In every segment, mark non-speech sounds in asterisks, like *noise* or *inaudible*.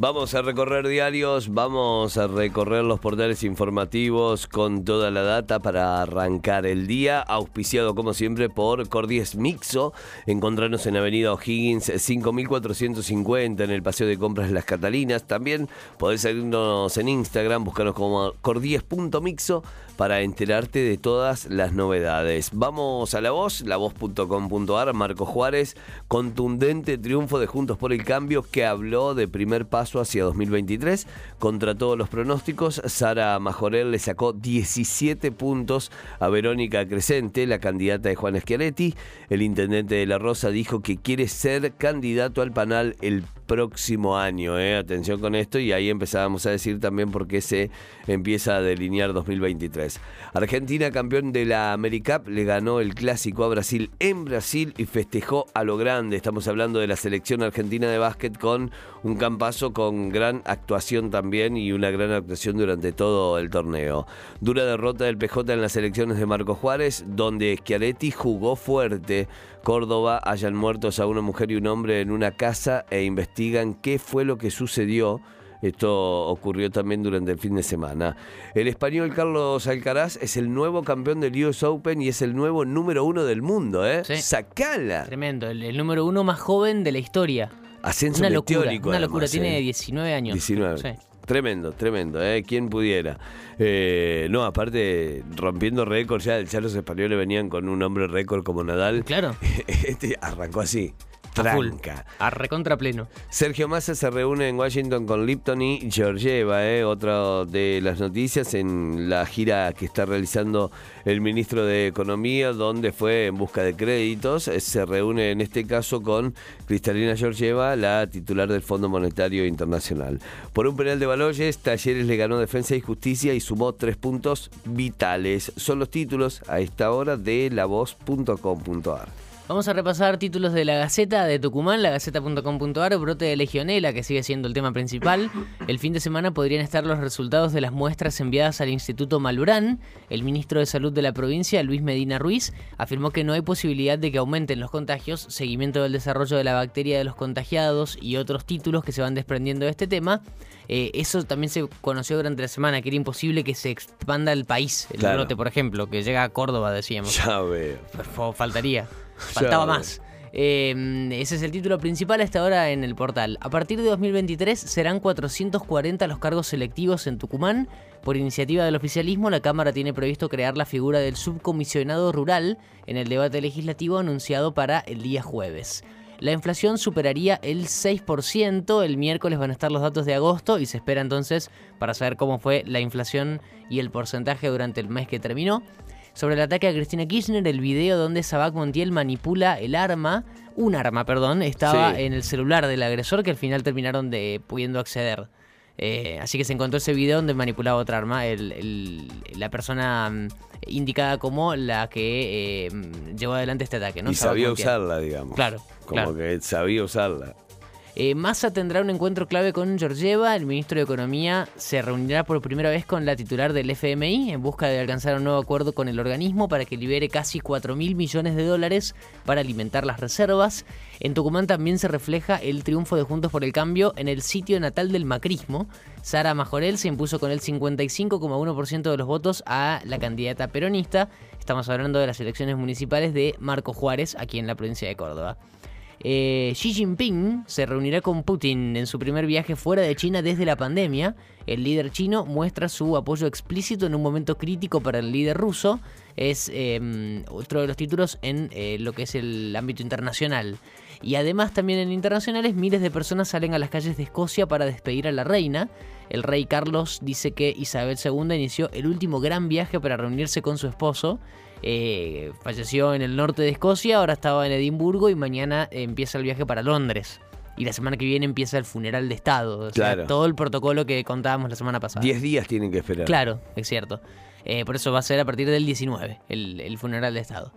Vamos a recorrer diarios, vamos a recorrer los portales informativos con toda la data para arrancar el día, auspiciado como siempre por Cordies Mixo. Encontrarnos en Avenida O'Higgins 5450 en el Paseo de Compras Las Catalinas. También podés seguirnos en Instagram, buscarnos como cordies.mixo para enterarte de todas las novedades. Vamos a la voz, lavoz.com.ar, Marco Juárez, contundente triunfo de Juntos por el Cambio que habló de primer paso hacia 2023. Contra todos los pronósticos, Sara Majorel le sacó 17 puntos a Verónica Crescente, la candidata de Juan Schiaretti. El intendente de La Rosa dijo que quiere ser candidato al panel el próximo año. ¿eh? Atención con esto y ahí empezábamos a decir también por qué se empieza a delinear 2023. Argentina, campeón de la AmeriCup, le ganó el clásico a Brasil en Brasil y festejó a lo grande. Estamos hablando de la selección argentina de básquet con un campazo con gran actuación también y una gran actuación durante todo el torneo. Dura derrota del PJ en las elecciones de Marco Juárez, donde Schiaretti jugó fuerte. Córdoba hayan muertos a una mujer y un hombre en una casa e investigan qué fue lo que sucedió. Esto ocurrió también durante el fin de semana. El español Carlos Alcaraz es el nuevo campeón del US Open y es el nuevo número uno del mundo, ¿eh? Sí. ¡Sacala! Tremendo, el, el número uno más joven de la historia. Ascenso Una locura, meteórico, una locura. además, Tiene ¿eh? 19 años. 19. Sí. Tremendo, tremendo, ¿eh? ¿Quién pudiera? Eh, no, aparte, rompiendo récords, ya, ya los españoles venían con un hombre récord como Nadal. Claro. *laughs* Este arrancó así. Tranca. A recontra pleno. Sergio Massa se reúne en Washington con Lipton y Georgieva, ¿eh? otra de las noticias en la gira que está realizando el ministro de Economía, donde fue en busca de créditos. Eh, Se reúne en este caso con Cristalina Georgieva, la titular del Fondo Monetario Internacional. Por un penal de Baloyes, Talleres le ganó Defensa y Justicia y sumó tres puntos vitales. Son los títulos a esta hora de lavoz.com.ar. Vamos a repasar títulos de la Gaceta de Tucumán, lagaceta.com.ar, brote de legionela, que sigue siendo el tema principal. El fin de semana podrían estar los resultados de las muestras enviadas al Instituto Malurán. El ministro de Salud de la provincia, Luis Medina Ruiz, afirmó que no hay posibilidad de que aumenten los contagios, seguimiento del desarrollo de la bacteria de los contagiados y otros títulos que se van desprendiendo de este tema. Eh, eso también se conoció durante la semana, que era imposible que se expanda el país, el Claro. brote, por ejemplo, que llega a Córdoba, decíamos. Ya veo. Faltaría. Faltaba más. Eh, ese es el título principal hasta ahora en el portal. A partir de 2023 serán 440 los cargos selectivos en Tucumán. Por iniciativa del oficialismo, la Cámara tiene previsto crear la figura del subcomisionado rural en el debate legislativo anunciado para el día jueves. La inflación superaría el 6%. El miércoles van a estar los datos de agosto y se espera entonces para saber cómo fue la inflación y el porcentaje durante el mes que terminó. Sobre el ataque a Cristina Kirchner, el video donde Sabac Montiel manipula el arma, un arma, perdón, estaba Sí. en el celular del agresor que al final terminaron de pudiendo acceder. Eh, así que se encontró ese video donde manipulaba otra arma, el- el- la persona mm, indicada como la que eh, llevó adelante este ataque. ¿no? Y Sabac sabía Montiel. usarla, digamos. Claro, Como claro. que sabía usarla. Eh, Massa tendrá un encuentro clave con Georgieva. El ministro de Economía se reunirá por primera vez con la titular del FMI en busca de alcanzar un nuevo acuerdo con el organismo para que libere casi 4 mil millones de dólares para alimentar las reservas. En Tucumán también se refleja el triunfo de Juntos por el Cambio en el sitio natal del macrismo. Sara Majorel se impuso con el 55,1% de los votos a la candidata peronista. Estamos hablando de las elecciones municipales de Marco Juárez, aquí en la provincia de Córdoba. Eh, Xi Jinping se reunirá con Putin en su primer viaje fuera de China desde la pandemia. El líder chino muestra su apoyo explícito en un momento crítico para el líder ruso. Es eh, otro de los títulos en eh, lo que es el ámbito internacional. Y además también en internacionales miles de personas salen a las calles de Escocia para despedir a la reina. El rey Carlos dice que Isabel II inició el último gran viaje para reunirse con su esposo. Eh, falleció en el norte de Escocia, ahora estaba en Edimburgo y mañana empieza el viaje para Londres. Y la semana que viene empieza el funeral de Estado. O sea, Claro. todo el protocolo que contábamos la semana pasada. Diez días tienen que esperar. Claro, es cierto. Eh, por eso va a ser a partir del 19, el, funeral de Estado.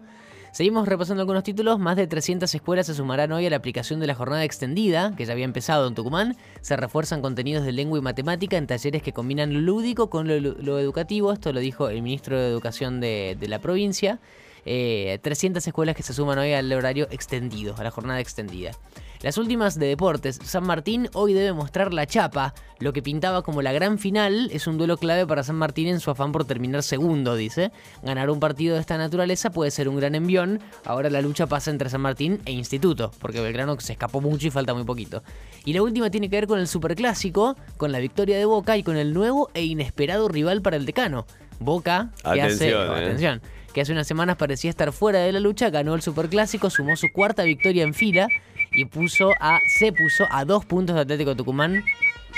Seguimos repasando algunos títulos. Más de 300 escuelas se sumarán hoy a la aplicación de la jornada extendida, que ya había empezado en Tucumán. Se refuerzan contenidos de lengua y matemática en talleres que combinan lo lúdico con lo, educativo. Esto lo dijo el ministro de Educación de, la provincia. 300 eh, escuelas que se suman hoy al horario extendido, a la jornada extendida. Las últimas de deportes, San Martín hoy debe mostrar la chapa. Lo que pintaba como la gran final es un duelo clave para San Martín en su afán por terminar segundo, dice. Ganar un partido de esta naturaleza puede ser un gran envión. Ahora la lucha pasa entre San Martín e Instituto, porque Belgrano se escapó mucho y falta muy poquito. Y la última tiene que ver con el Superclásico, con la victoria de Boca y con el nuevo e inesperado rival para el decano. Boca, que hace. Oh, eh. Atención que hace unas semanas parecía estar fuera de la lucha, ganó el Superclásico, sumó su cuarta victoria en fila y puso a, se puso a dos puntos de Atlético Tucumán.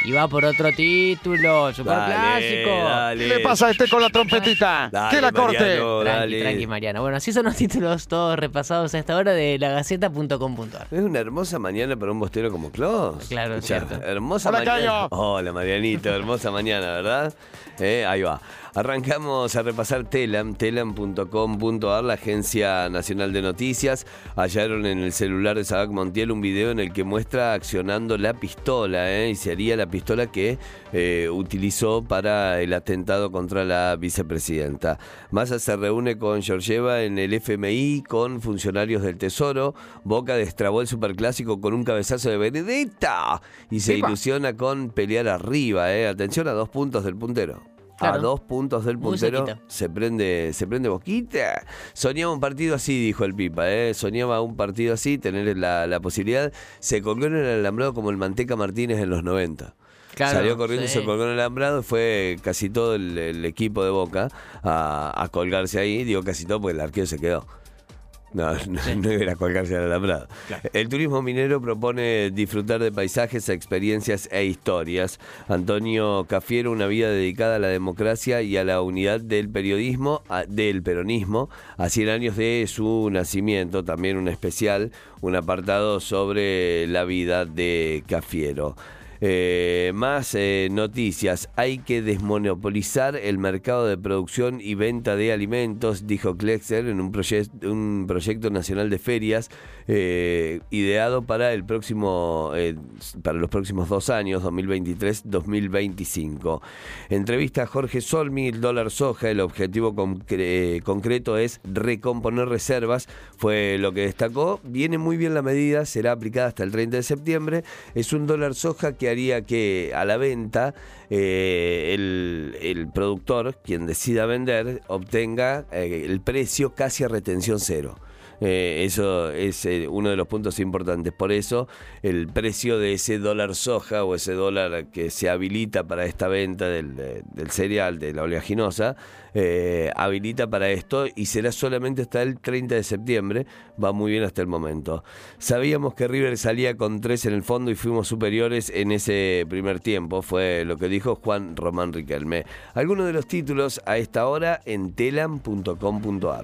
Y va por otro título, superclásico. ¿Qué le pasa a este con la trompetita? *laughs* que la corte. tranqui, tranqui, Mariano. Bueno, así son los títulos todos repasados a esta hora de lagaceta.com.ar. Es una hermosa mañana para un bostero como Klaus. Claro, cierto. Hermosa Hola, mañana. Cayo. Hola, Marianito. Hermosa mañana, ¿verdad? Eh, ahí va. Arrancamos a repasar Telam, telam.com.ar, la Agencia Nacional de Noticias. Hallaron en el celular de Sabac Montiel un video en el que muestra accionando la pistola, ¿eh? y sería la pistola que eh, utilizó para el atentado contra la vicepresidenta. Massa se reúne con Georgieva en el FMI, con funcionarios del Tesoro. Boca destrabó el superclásico con un cabezazo de Benedetta y se Epa. ilusiona con pelear arriba. ¿eh? Atención a dos puntos del puntero. Claro. A dos puntos del puntero se prende, se prende boquita. Soñaba un partido así, dijo el Pipa, ¿eh? soñaba un partido así, tener la, la posibilidad. Se colgó en el alambrado como el Manteca Martínez en los 90. Claro, Salió corriendo y se colgó en el alambrado y fue casi todo el, el equipo de Boca a, a colgarse ahí. Digo casi todo porque el arquero se quedó. No, no, no era colgarse al alambrado. El turismo minero propone disfrutar de paisajes, experiencias e historias. Antonio Cafiero, una vida dedicada a la democracia y a la unidad del periodismo, a- del peronismo, a 100 años de su nacimiento. También un especial, un apartado sobre la vida de Cafiero. Eh, más eh, noticias. Hay que desmonopolizar el mercado de producción y venta de alimentos, dijo Klexer en un, proye- un proyecto nacional de ferias eh, ideado para el próximo, para los próximos dos años, 2023-2025. Entrevista a Jorge Solmi, el dólar soja. El objetivo concre- concreto es recomponer reservas. Fue lo que destacó. Viene muy bien la medida, será aplicada hasta el 30 de septiembre. Es un dólar soja que que a la venta eh, el, el productor, quien decida vender, obtenga eh, el precio casi a retención cero. Eh, eso es eh, uno de los puntos importantes. Por eso el precio de ese dólar soja o ese dólar que se habilita para esta venta del, cereal, de la oleaginosa, eh, habilita para esto y será solamente hasta el 30 de septiembre. Va muy bien hasta el momento. Sabíamos que River salía con tres en el fondo y fuimos superiores en ese primer tiempo. Fue lo que dijo Juan Román Riquelme. Algunos de los títulos a esta hora en telam.com.ar.